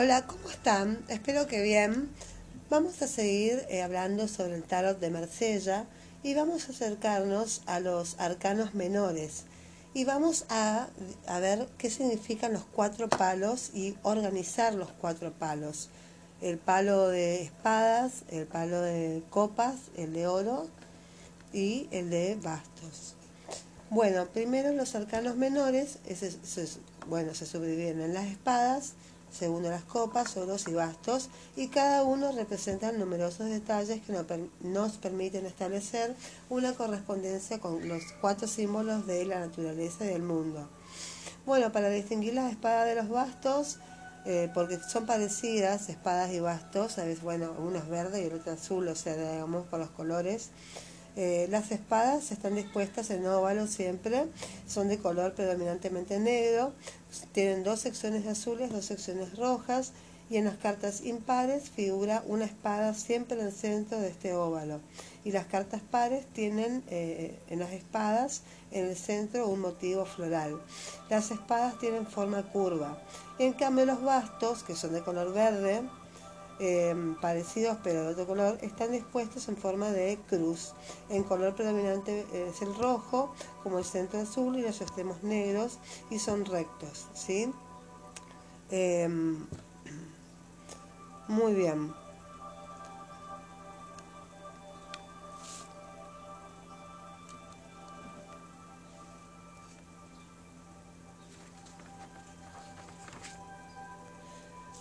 Hola, ¿cómo están? Espero que bien. Vamos a seguir eh, hablando sobre el tarot de Marsella y vamos a acercarnos a los arcanos menores y vamos a, a ver qué significan los cuatro palos y organizar los cuatro palos. El palo de espadas, el palo de copas, el de oro y el de bastos. Bueno, primero los arcanos menores, ese, bueno, se subdividen en las espadas, segundo las copas, oros y bastos, y cada uno representa numerosos detalles que nos permiten establecer una correspondencia con los cuatro símbolos de la naturaleza y del mundo. Bueno, para distinguir las espadas de los bastos, eh, porque son parecidas, espadas y bastos, a bueno, uno es verde y el otro azul, o sea, digamos, por los colores, eh, las espadas están dispuestas en óvalo siempre, son de color predominantemente negro, tienen dos secciones azules, dos secciones rojas y en las cartas impares figura una espada siempre en el centro de este óvalo. Y las cartas pares tienen eh, en las espadas en el centro un motivo floral. Las espadas tienen forma curva. En cambio los bastos, que son de color verde, Em, parecidos pero de otro color, están dispuestos en forma de cruz. En color predominante es el rojo, como el centro azul y los extremos negros, y son rectos. ¿sí? Em, muy bien.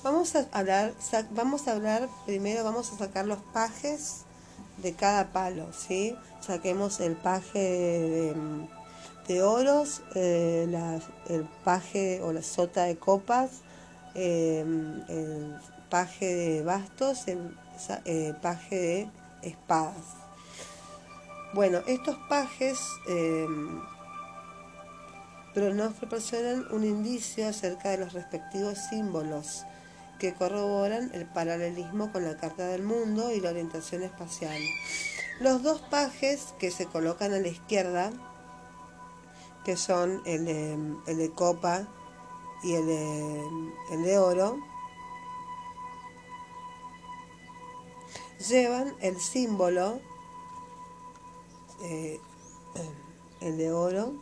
Vamos a hablar, vamos a hablar primero, vamos a sacar los pajes de cada palo, ¿sí? Saquemos el paje de, oros, eh, el paje o la sota de copas, em, el paje de bastos, el eh, paje de espadas. Bueno, estos pajes em, pero nos proporcionan un indicio acerca de los respectivos símbolos que corroboran el paralelismo con la Carta del Mundo y la orientación espacial. Los dos pajes que se colocan a la izquierda, que son el de, copa y el de, oro, llevan el símbolo, eh, el de oro,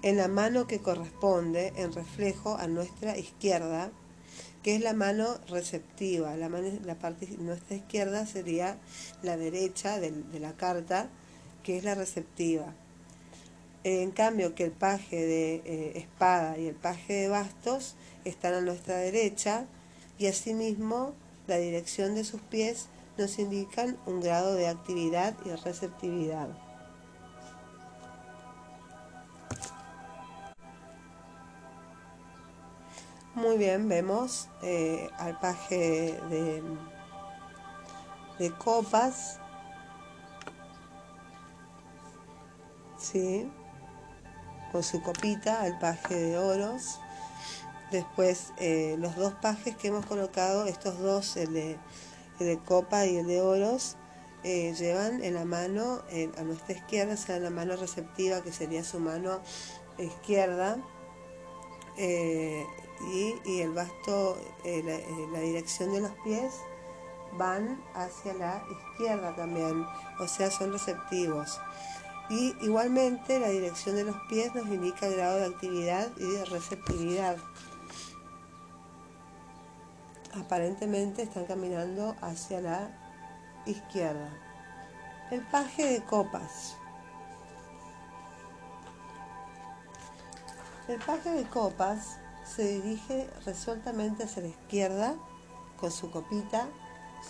en la mano que corresponde en reflejo a nuestra izquierda que es la mano receptiva. La, la parte nuestra izquierda sería la derecha de, la carta, que es la receptiva. En cambio que el paje de eh, espada y el paje de bastos están a nuestra derecha y asimismo la dirección de sus pies nos indican un grado de actividad y receptividad. Muy bien, vemos eh, al paje de, de copas. ¿Sí? Con su copita, el paje de oros. Después eh, los dos pajes que hemos colocado, estos dos, el de, de copa y el de oros, eh, llevan en la mano, a nuestra izquierda, o sea, la mano receptiva, que sería su mano izquierda, y, el basto, eh, eh, la, dirección de los pies van hacia la izquierda también, o sea, son receptivos. Y igualmente la dirección de los pies nos indica el grado de actividad y de receptividad. Aparentemente están caminando hacia la izquierda. El paje de copas. El paje de copas se dirige resueltamente hacia la izquierda con su copita,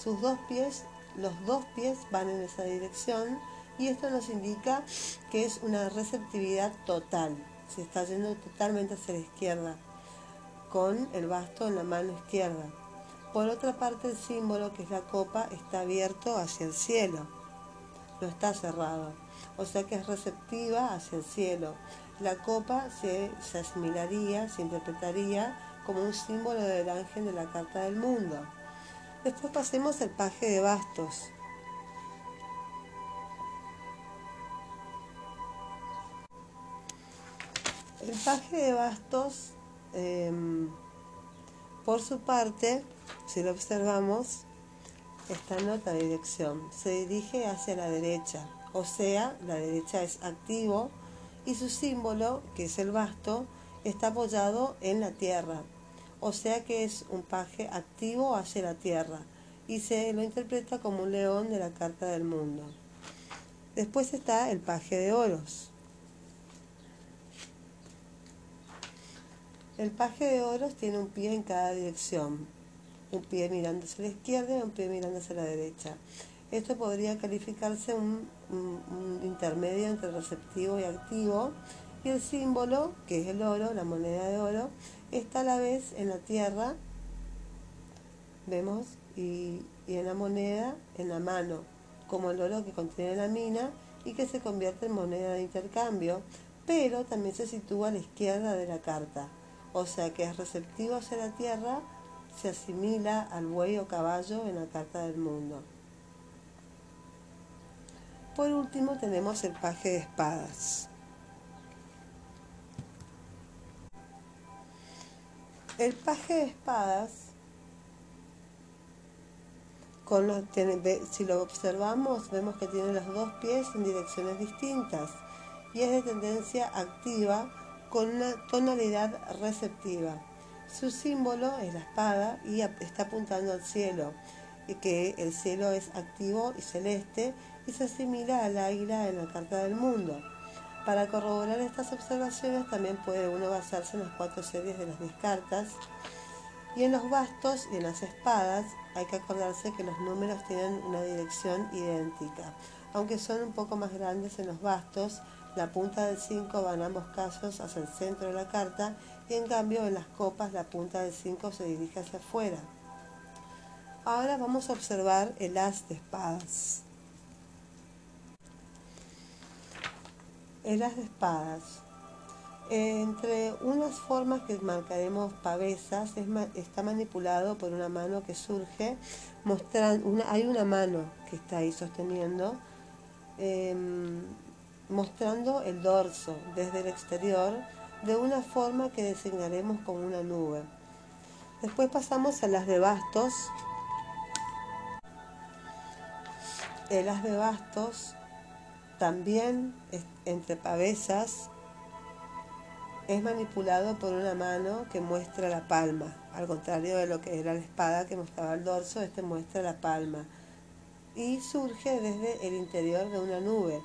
sus dos pies, los dos pies van en esa dirección y esto nos indica que es una receptividad total, se está yendo totalmente hacia la izquierda con el basto en la mano izquierda. Por otra parte el símbolo que es la copa está abierto hacia el cielo, no está cerrado, o sea que es receptiva hacia el cielo la copa se, asimilaría, se interpretaría como un símbolo del ángel de la Carta del Mundo. Después pasemos al paje de bastos. El paje de bastos em, Por su parte, si lo observamos, está en otra dirección. Se dirige hacia la derecha, o sea, la derecha es activo y su símbolo, que es el basto, está apoyado en la tierra. O sea que es un paje activo hacia la tierra y se lo interpreta como un león de la carta del mundo. Después está el paje de oros. El paje de oros tiene un pie en cada dirección, un pie mirando hacia la izquierda y un pie mirando hacia la derecha. Esto podría calificarse un, un, intermedio entre receptivo y activo y el símbolo, que es el oro, la moneda de oro, está a la vez en la tierra, vemos, y, y en la moneda en la mano, como el oro que contiene la mina y que se convierte en moneda de intercambio, pero también se sitúa a la izquierda de la carta, o sea que es receptivo hacia la tierra, se asimila al buey o caballo en la carta del mundo. Por último tenemos el paje de espadas. El paje de espadas, con los, si lo observamos, vemos que tiene los dos pies en direcciones distintas y es de tendencia activa con una tonalidad receptiva. Su símbolo es la espada y está apuntando al cielo, y que el cielo es activo y celeste y se asimila al águila en la Carta del Mundo. Para corroborar estas observaciones también puede uno basarse en las cuatro series de las 10 cartas. Y en los bastos y en las espadas hay que acordarse que los números tienen una dirección idéntica. Aunque son un poco más grandes en los bastos, la punta del 5 va en ambos casos hacia el centro de la carta y en cambio en las copas la punta del 5 se dirige hacia afuera. Ahora vamos a observar el as de espadas. El as de espadas. Entre unas formas que marcaremos pavesas, está manipulado por una mano que surge, hay una mano que está ahí sosteniendo, em, mostrando el dorso desde el exterior de una forma que designaremos como una nube. Después pasamos a las de bastos. El as de bastos también entre pavesas es manipulado por una mano que muestra la palma, al contrario de lo que era la espada que mostraba el dorso, este muestra la palma y surge desde el interior de una nube.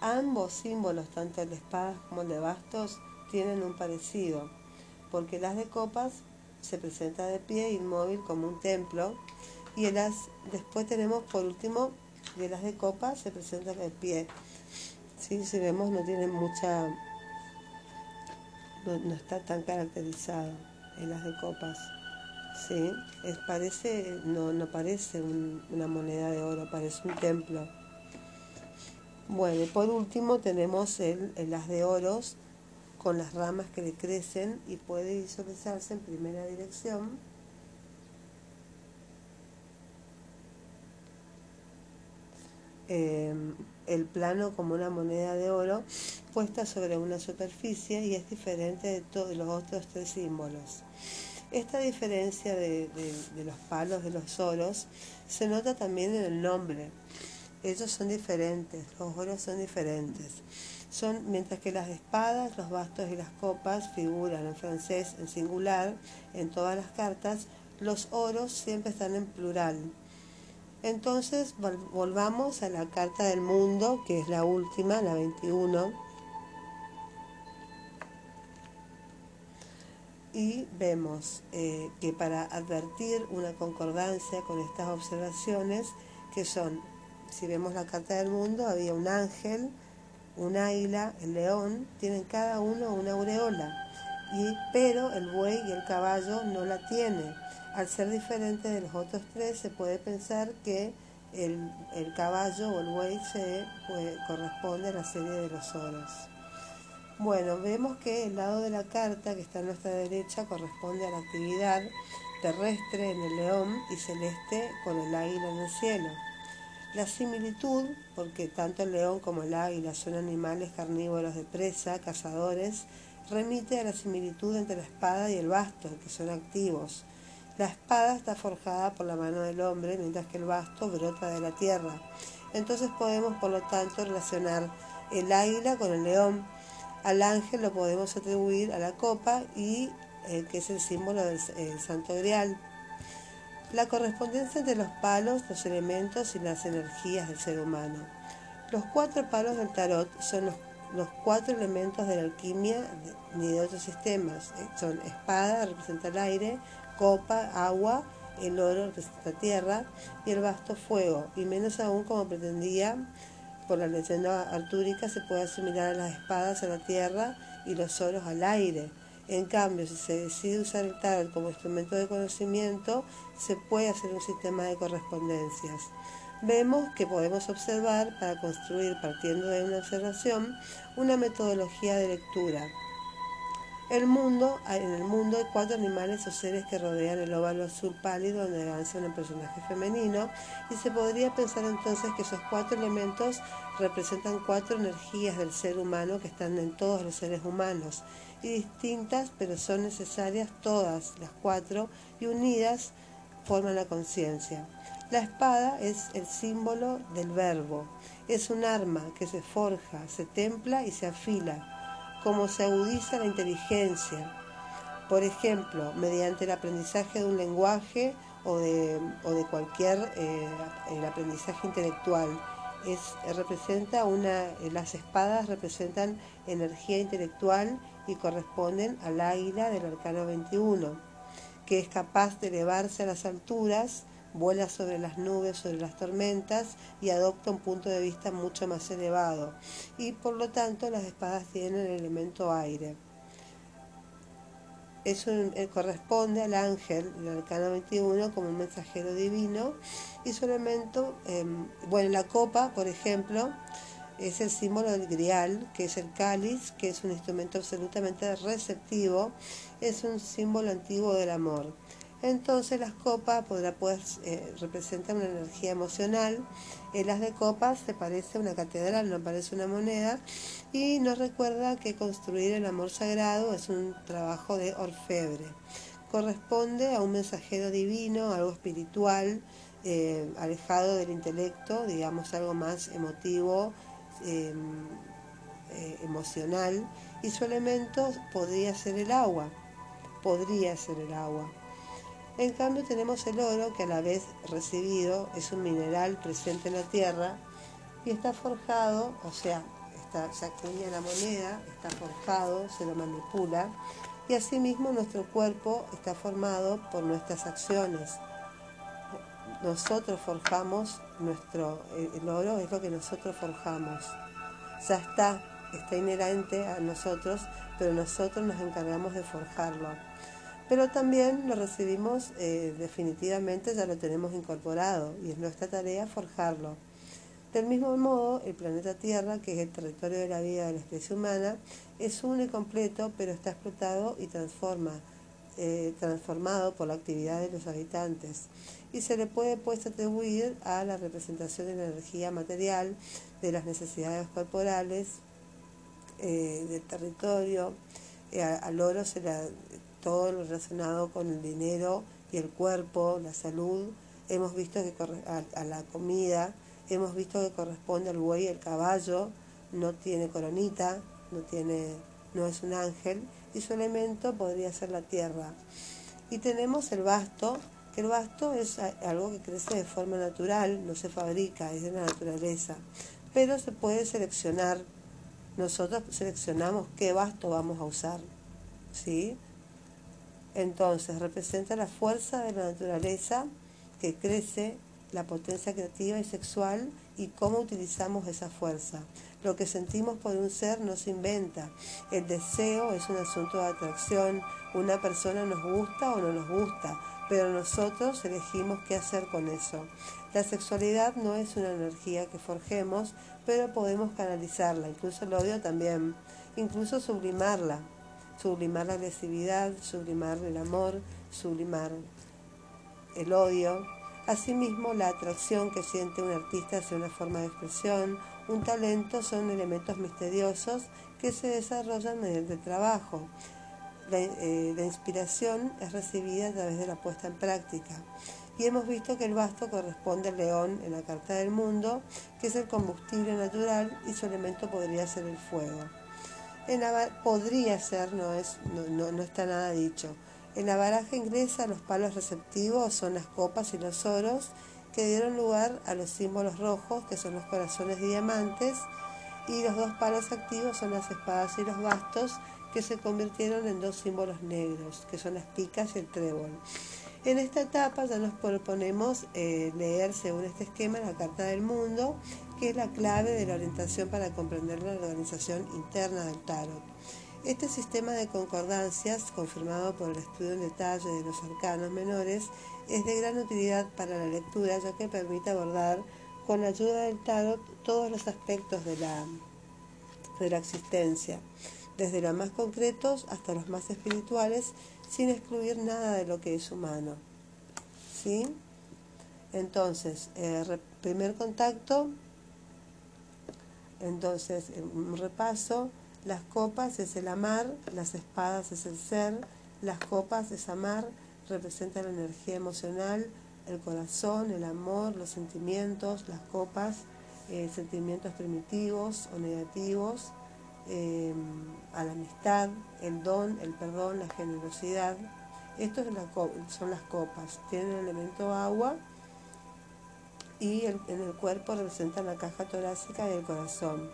Ambos símbolos, tanto el de espadas como el de bastos, tienen un parecido, porque el as de copas se presenta de pie inmóvil como un templo y el después tenemos por último, el as de copas se presenta de pie Sí, si vemos no tiene mucha, no, está tan caracterizado en las de copas. Sí, es, parece, no, no parece una moneda de oro, parece un templo. Bueno, y por último tenemos el, el as de oros con las ramas que le crecen y puede visualizarse en primera dirección Em, el plano como una moneda de oro puesta sobre una superficie y es diferente de todos los otros tres símbolos. Esta diferencia de, los palos de los oros se nota también en el nombre. Ellos son diferentes, los oros son diferentes. Son, mientras que las espadas, los bastos y las copas figuran en francés en singular en todas las cartas, los oros siempre están en plural. Entonces volvamos a la carta del mundo, que es la última, la 21. Y vemos eh, que para advertir una concordancia con estas observaciones, que son, si vemos la carta del mundo, había un ángel, un águila, el león, tienen cada uno una aureola, y, pero el buey y el caballo no la tienen al ser diferente de los otros tres, se puede pensar que el, caballo o el buey se corresponde a la serie de los oros. Bueno, vemos que el lado de la carta que está a nuestra derecha corresponde a la actividad terrestre en el león y celeste con el águila en el cielo. La similitud, porque tanto el león como el águila son animales carnívoros de presa, cazadores, remite a la similitud entre la espada y el basto, que son activos, La espada está forjada por la mano del hombre, mientras que el basto brota de la tierra. Entonces podemos, por lo tanto, relacionar el águila con el león. Al ángel lo podemos atribuir a la copa y eh, que es el símbolo del santo grial. La correspondencia entre los palos, los elementos y las energías del ser humano. Los cuatro palos del tarot son los, los cuatro elementos de la alquimia ni de otros sistemas. Eh, son espada, representa el aire, copa, agua, el oro representa tierra y el basto fuego, y menos aún como pretendía por la leyenda artúrica se puede asimilar a las espadas a la tierra y los oros al aire. En cambio, si se decide usar el tarot como instrumento de conocimiento, se puede hacer un sistema de correspondencias. Vemos que podemos observar, para construir partiendo de una observación, una metodología de lectura. El mundo, en el mundo hay cuatro animales o seres que rodean el óvalo azul pálido donde avanza un personaje femenino. Y se podría pensar entonces que esos cuatro elementos representan cuatro energías del ser humano que están en todos los seres humanos. Y distintas pero son necesarias todas las cuatro y unidas forman la conciencia. La espada es el símbolo del verbo, es un arma que se forja, se templa y se afila cómo se agudiza la inteligencia. Por ejemplo, mediante el aprendizaje de un lenguaje o de, cualquier eh, el aprendizaje intelectual. Es, representa una, las espadas representan energía intelectual y corresponden al águila del arcano 21, que es capaz de elevarse a las alturas vuela sobre las nubes, sobre las tormentas y adopta un punto de vista mucho más elevado. Y por lo tanto las espadas tienen el elemento aire. Eso eh, corresponde al ángel, el arcano 21, como un mensajero divino y su elemento, em, bueno, la copa, por ejemplo, es el símbolo del grial, que es el cáliz, que es un instrumento absolutamente receptivo, es un símbolo antiguo del amor. Entonces las copas podrá, pues, eh, representan una energía emocional. En las de copas se parece a una catedral, no parece una moneda. Y nos recuerda que construir el amor sagrado es un trabajo de orfebre. Corresponde a un mensajero divino, algo espiritual, eh, alejado del intelecto, digamos algo más emotivo, em, eh, emocional. Y su elemento podría ser el agua. Podría ser el agua. En cambio tenemos el oro que a la vez recibido es un mineral presente en la tierra y está forjado, o sea, está, se acuña la moneda, está forjado, se lo manipula y asimismo nuestro cuerpo está formado por nuestras acciones. Nosotros forjamos nuestro, el oro es lo que nosotros forjamos. Ya está, está inherente a nosotros, pero nosotros nos encargamos de forjarlo pero también lo recibimos eh, definitivamente, ya lo tenemos incorporado y es nuestra tarea forjarlo. Del mismo modo, el planeta Tierra, que es el territorio de la vida de la especie humana, es uno y completo, pero está explotado y transforma, eh, transformado por la actividad de los habitantes. Y se le puede pues atribuir a la representación de la energía material, de las necesidades corporales, eh, del territorio. al oro se la todo lo relacionado con el dinero y el cuerpo, la salud. Hemos visto que a, la comida, hemos visto que corresponde al buey el caballo, no tiene coronita, no, tiene, no es un ángel, y su elemento podría ser la tierra. Y tenemos el basto, que el basto es algo que crece de forma natural, no se fabrica, es de la naturaleza, pero se puede seleccionar. Nosotros seleccionamos qué basto vamos a usar. ¿sí? Entonces representa la fuerza de la naturaleza que crece, la potencia creativa y sexual y cómo utilizamos esa fuerza. Lo que sentimos por un ser no se inventa. El deseo es un asunto de atracción. Una persona nos gusta o no nos gusta, pero nosotros elegimos qué hacer con eso. La sexualidad no es una energía que forjemos, pero podemos canalizarla, incluso el odio también, incluso sublimarla sublimar la agresividad, sublimar el amor, sublimar el odio. Asimismo, la atracción que siente un artista hacia una forma de expresión, un talento son elementos misteriosos que se desarrollan mediante el trabajo. eh, la, inspiración es recibida a través de la puesta en práctica. Y hemos visto que el basto corresponde al león en la carta del mundo, que es el combustible natural y su elemento podría ser el fuego. En la, podría ser, no, es, no, no está nada dicho. En la baraja inglesa los palos receptivos son las copas y los oros que dieron lugar a los símbolos rojos, que son los corazones y diamantes, y los dos palos activos son las espadas y los bastos, que se convirtieron en dos símbolos negros, que son las picas y el trébol. En esta etapa ya nos proponemos eh, leer según este esquema la Carta del Mundo, que es la clave de la orientación para comprender la organización interna del tarot. Este sistema de concordancias, confirmado por el estudio en detalle de los arcanos menores, es de gran utilidad para la lectura ya que permite abordar con la ayuda del tarot todos los aspectos de la, de la existencia desde los más concretos hasta los más espirituales, sin excluir nada de lo que es humano. ¿Sí? Entonces, eh, primer contacto, entonces, un repaso, las copas es el amar, las espadas es el ser, las copas es amar, representa la energía emocional, el corazón, el amor, los sentimientos, las copas, eh, sentimientos primitivos o negativos, Em, a la amistad, el don, el perdón, la generosidad. Estos son las copas. Tienen el elemento agua y en el cuerpo representan la caja torácica y el corazón.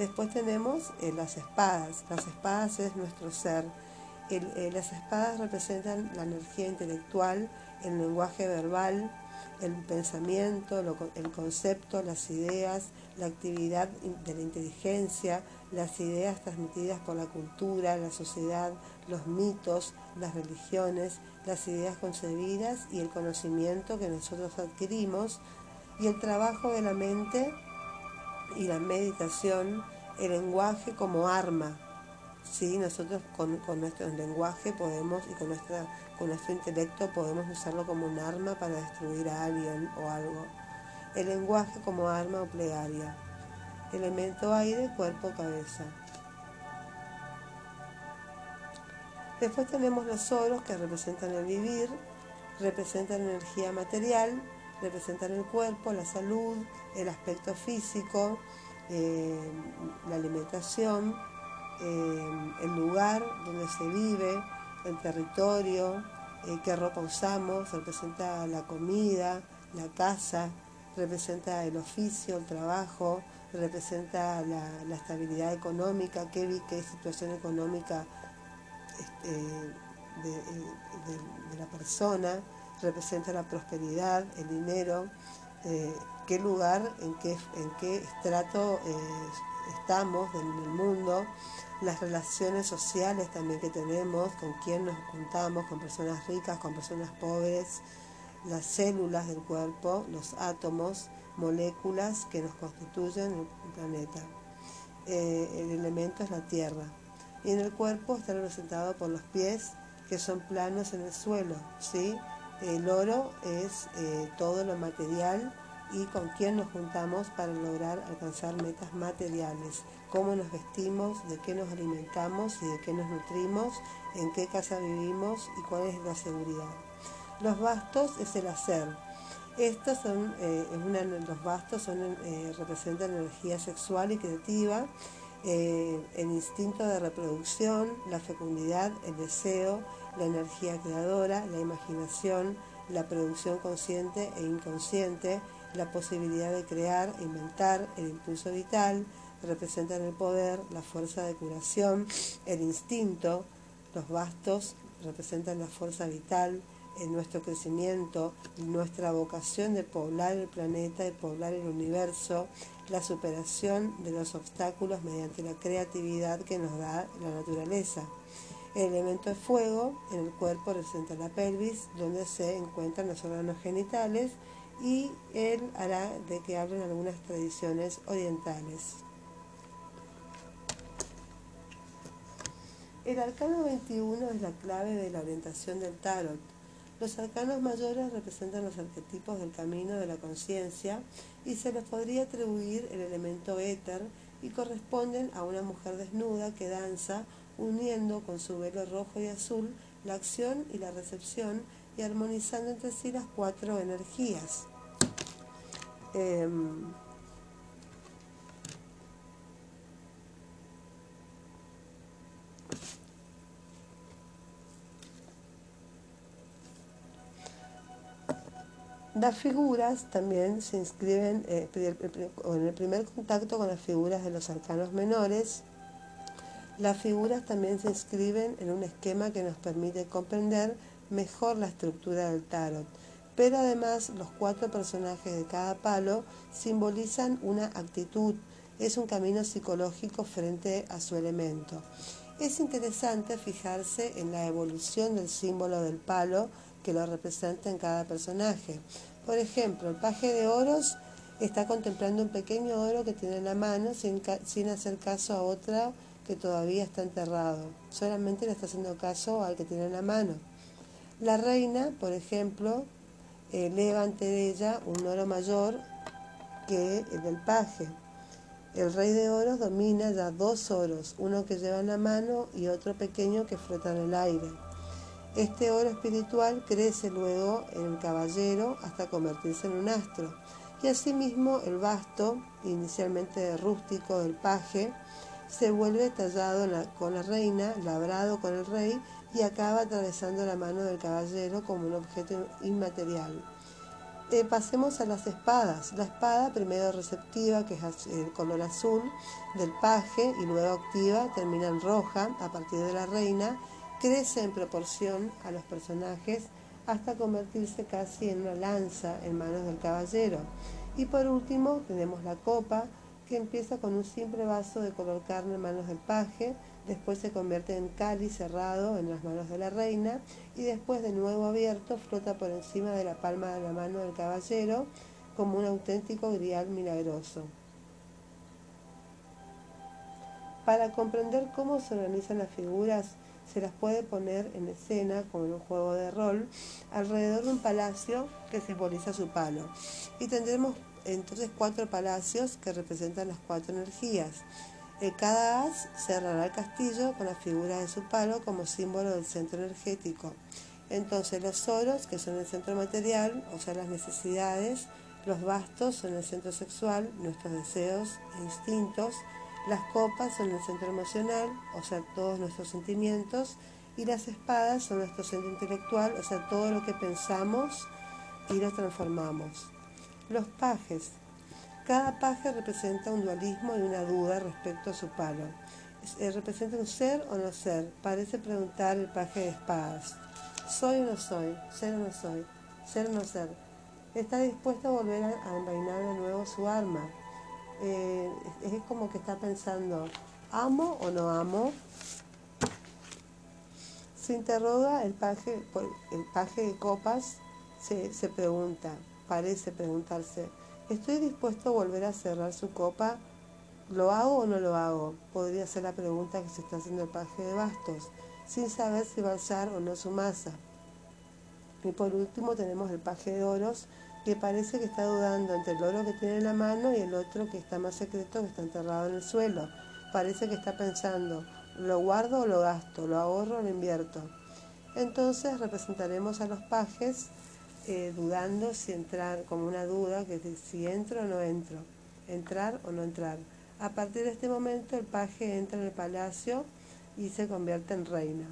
Después tenemos eh, las espadas. Las espadas es nuestro ser. Eh, las espadas representan la energía intelectual, el lenguaje verbal, el pensamiento, el concepto, las ideas, la actividad de la inteligencia, las ideas transmitidas por la cultura, la sociedad, los mitos, las religiones, las ideas concebidas y el conocimiento que nosotros adquirimos, y el trabajo de la mente y la meditación, el lenguaje como arma. ¿sí? Nosotros con, nuestro lenguaje podemos y con, nuestra, con nuestro intelecto podemos usarlo como un arma para destruir a alguien o algo. El lenguaje como arma o plegaria elemento aire, cuerpo, cabeza. Después tenemos los oros que representan el vivir, representan energía material, representan el cuerpo, la salud, el aspecto físico, eh, la alimentación, eh, el lugar donde se vive, el territorio, eh, qué ropa usamos, representa la comida, la casa, representa el oficio, el trabajo, representa la, estabilidad económica, qué, qué situación económica este, de, la persona, representa la prosperidad, el dinero, eh, qué lugar, en qué, en qué estrato eh, estamos en el mundo, las relaciones sociales también que tenemos, con quién nos juntamos, con personas ricas, con personas pobres, las células del cuerpo, los átomos, moléculas que nos constituyen el planeta. Eh, el elemento es la tierra. Y en el cuerpo está representado por los pies, que son planos en el suelo. ¿sí? El oro es eh, todo lo material y con quién nos juntamos para lograr alcanzar metas materiales, cómo nos vestimos, de qué nos alimentamos y de qué nos nutrimos, en qué casa vivimos y cuál es la seguridad. Los bastos es el hacer, estos son, eh, los bastos son, eh, representan energía sexual y creativa, eh, el instinto de reproducción, la fecundidad, el deseo, la energía creadora, la imaginación, la producción consciente e inconsciente, la posibilidad de crear, inventar, el impulso vital, representan el poder, la fuerza de curación, el instinto, los bastos representan la fuerza vital, en nuestro crecimiento, nuestra vocación de poblar el planeta, de poblar el universo, la superación de los obstáculos mediante la creatividad que nos da la naturaleza. El elemento de fuego en el cuerpo representa la pelvis, donde se encuentran los órganos genitales, y él hará de que hablen algunas tradiciones orientales. El arcano 21 es la clave de la orientación del tarot los arcanos mayores representan los arquetipos del camino de la conciencia y se les podría atribuir el elemento éter y corresponden a una mujer desnuda que danza uniendo con su velo rojo y azul la acción y la recepción y armonizando entre sí las cuatro energías. Em, Las figuras también se inscriben eh, en el primer contacto con las figuras de los arcanos menores. Las figuras también se inscriben en un esquema que nos permite comprender mejor la estructura del tarot. Pero además los cuatro personajes de cada palo simbolizan una actitud, es un camino psicológico frente a su elemento. Es interesante fijarse en la evolución del símbolo del palo que lo representa en cada personaje. Por ejemplo, el paje de oros está contemplando un pequeño oro que tiene en la mano sin, sin hacer caso a otra que todavía está enterrado. Solamente le está haciendo caso al que tiene en la mano. La reina, por ejemplo, eleva ante ella un oro mayor que el del paje. El rey de oros domina ya dos oros, uno que lleva en la mano y otro pequeño que flota en el aire. Este oro espiritual crece luego en el caballero hasta convertirse en un astro. Y asimismo el basto, inicialmente rústico del paje, se vuelve tallado con la reina, labrado con el rey y acaba atravesando la mano del caballero como un objeto inmaterial. Eh, pasemos a las espadas. La espada, primero receptiva, que es el color azul del paje, y luego activa, termina en roja a partir de la reina crece en proporción a los personajes hasta convertirse casi en una lanza en manos del caballero. Y por último tenemos la copa, que empieza con un simple vaso de color carne en manos del paje, después se convierte en cáliz cerrado en las manos de la reina y después de nuevo abierto flota por encima de la palma de la mano del caballero como un auténtico grial milagroso. Para comprender cómo se organizan las figuras se las puede poner en escena como en un juego de rol alrededor de un palacio que simboliza su palo. Y tendremos entonces cuatro palacios que representan las cuatro energías. cada as cerrará el castillo con la figura de su palo como símbolo del centro energético. Entonces los oros, que son el centro material, o sea las necesidades, los bastos son el centro sexual, nuestros deseos e instintos, las copas son el centro emocional, o sea, todos nuestros sentimientos, y las espadas son nuestro centro intelectual, o sea, todo lo que pensamos y lo transformamos. Los pajes. Cada paje representa un dualismo y una duda respecto a su palo. Eh, ¿Representa un ser o no ser? Parece preguntar el paje de espadas. ¿Soy o no soy? ¿Ser o no soy? ¿Ser o no ser? Está dispuesto a volver a envainar de nuevo su arma eh, es como que está pensando, ¿amo o no amo? Se interroga el paje, el paje de copas, se, se pregunta, parece preguntarse, ¿estoy dispuesto a volver a cerrar su copa? ¿Lo hago o no lo hago? Podría ser la pregunta que se está haciendo el paje de bastos, sin saber si va a alzar o no su masa. Y por último tenemos el paje de oros, que parece que está dudando entre el oro que tiene en la mano y el otro que está más secreto, que está enterrado en el suelo. Parece que está pensando, ¿lo guardo o lo gasto? ¿Lo ahorro o lo invierto? Entonces representaremos a los pajes eh, dudando si entrar, como una duda, que si entro o no entro, entrar o no entrar. A partir de este momento el paje entra en el palacio y se convierte en reina.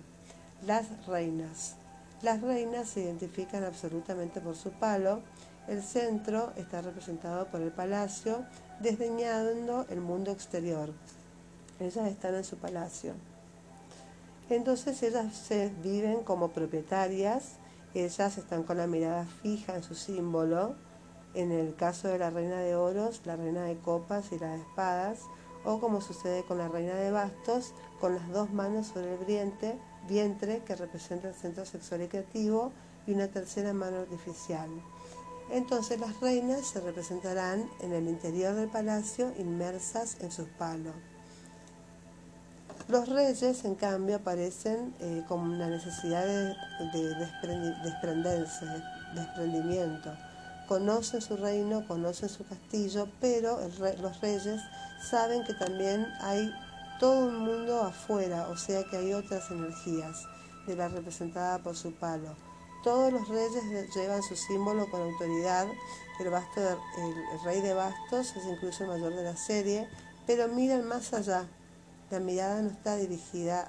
Las reinas. Las reinas se identifican absolutamente por su palo el centro está representado por el palacio, desdeñando el mundo exterior. Ellas están en su palacio. Entonces ellas se viven como propietarias, ellas están con la mirada fija en su símbolo, en el caso de la reina de oros, la reina de copas y la de espadas, o como sucede con la reina de bastos, con las dos manos sobre el vientre, vientre que representa el centro sexual y creativo, y una tercera mano artificial. Entonces las reinas se representarán en el interior del palacio inmersas en sus palos. Los reyes, en cambio, aparecen eh, con una necesidad de, desprenderse, desprendimiento. Conocen su reino, conocen su castillo, pero los reyes saben que también hay todo un mundo afuera, o sea que hay otras energías de la representada por su palo. Todos los reyes llevan su símbolo con autoridad. El, basto el, rey de bastos es incluso el mayor de la serie, pero miran más allá. La mirada no está dirigida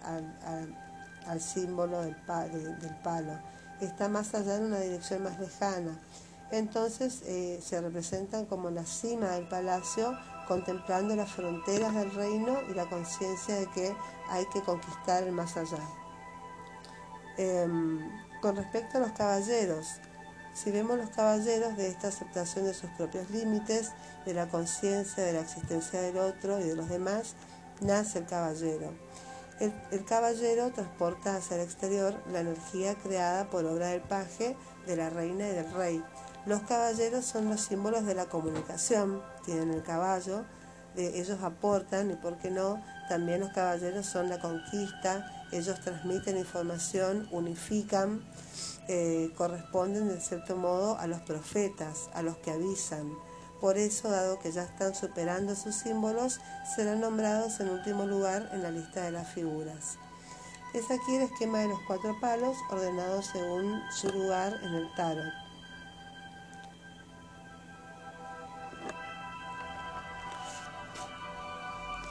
al, símbolo del, palo, está más allá en una dirección más lejana. Entonces eh, se representan como la cima del palacio, contemplando las fronteras del reino y la conciencia de que hay que conquistar el más allá. Em, con respecto a los caballeros, si vemos los caballeros de esta aceptación de sus propios límites, de la conciencia, de la existencia del otro y de los demás, nace el caballero. El, caballero transporta hacia el exterior la energía creada por obra del paje, de la reina y del rey. Los caballeros son los símbolos de la comunicación, tienen el caballo, ellos aportan y, ¿por qué no? También los caballeros son la conquista, ellos transmiten información, unifican, eh, corresponden de cierto modo a los profetas, a los que avisan. Por eso, dado que ya están superando sus símbolos, serán nombrados en último lugar en la lista de las figuras. Es aquí el esquema de los cuatro palos ordenados según su lugar en el tarot.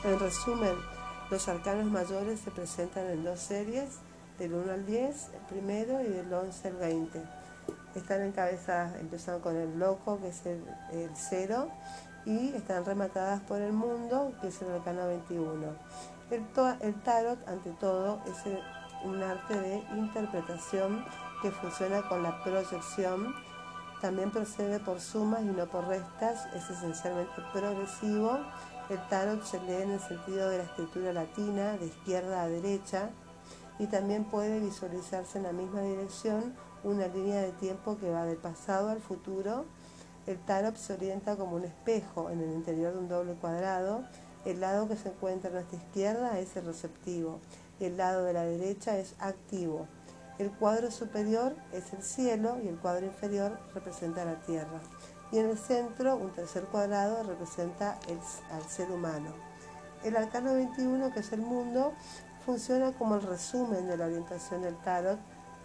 En resumen, los arcanos mayores se presentan en dos series, del 1 al 10, el primero, y del 11 al 20. Están encabezadas, empezando con el loco, que es el, 0, y están rematadas por el mundo, que es el arcano 21. El, tarot, ante todo, es un arte de interpretación que funciona con la proyección. También procede por sumas y no por restas, es esencialmente progresivo el tarot se lee en el sentido de la escritura latina, de izquierda a derecha, y también puede visualizarse en la misma dirección una línea de tiempo que va del pasado al futuro. El tarot se orienta como un espejo en el interior de un doble cuadrado. El lado que se encuentra a nuestra izquierda es el receptivo el lado de la derecha es activo. El cuadro superior es el cielo y el cuadro inferior representa la tierra y en el centro un tercer cuadrado representa al ser humano. El arcano 21, que es el mundo, funciona como el resumen de la orientación del tarot,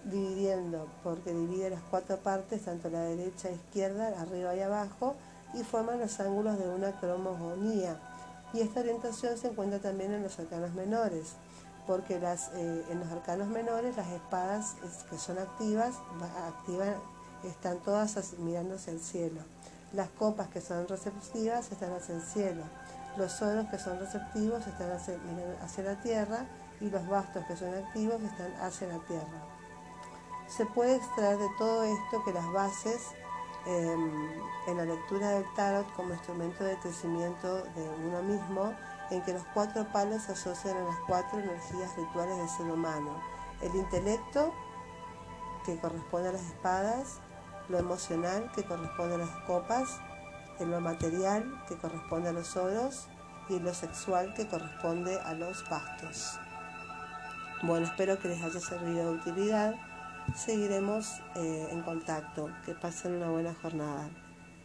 dividiendo, porque divide las cuatro partes, tanto la derecha e izquierda, arriba y abajo, y forman los ángulos de una cromogonía. Y esta orientación se encuentra también en los arcanos menores, porque las, eh, en los arcanos menores las espadas que son activas activan están todas mirando hacia el cielo. Las copas que son receptivas están hacia el cielo. Los oros que son receptivos están hacia, la tierra y los bastos que son activos están hacia la tierra. Se puede extraer de todo esto que las bases em, en la lectura del tarot como instrumento de crecimiento de uno mismo, en que los cuatro palos se asocian a las cuatro energías rituales del ser humano. El intelecto, que corresponde a las espadas, lo emocional que corresponde a las copas, en lo material que corresponde a los oros y lo sexual que corresponde a los bastos. Bueno, espero que les haya servido de utilidad. Seguiremos eh, en contacto. Que pasen una buena jornada.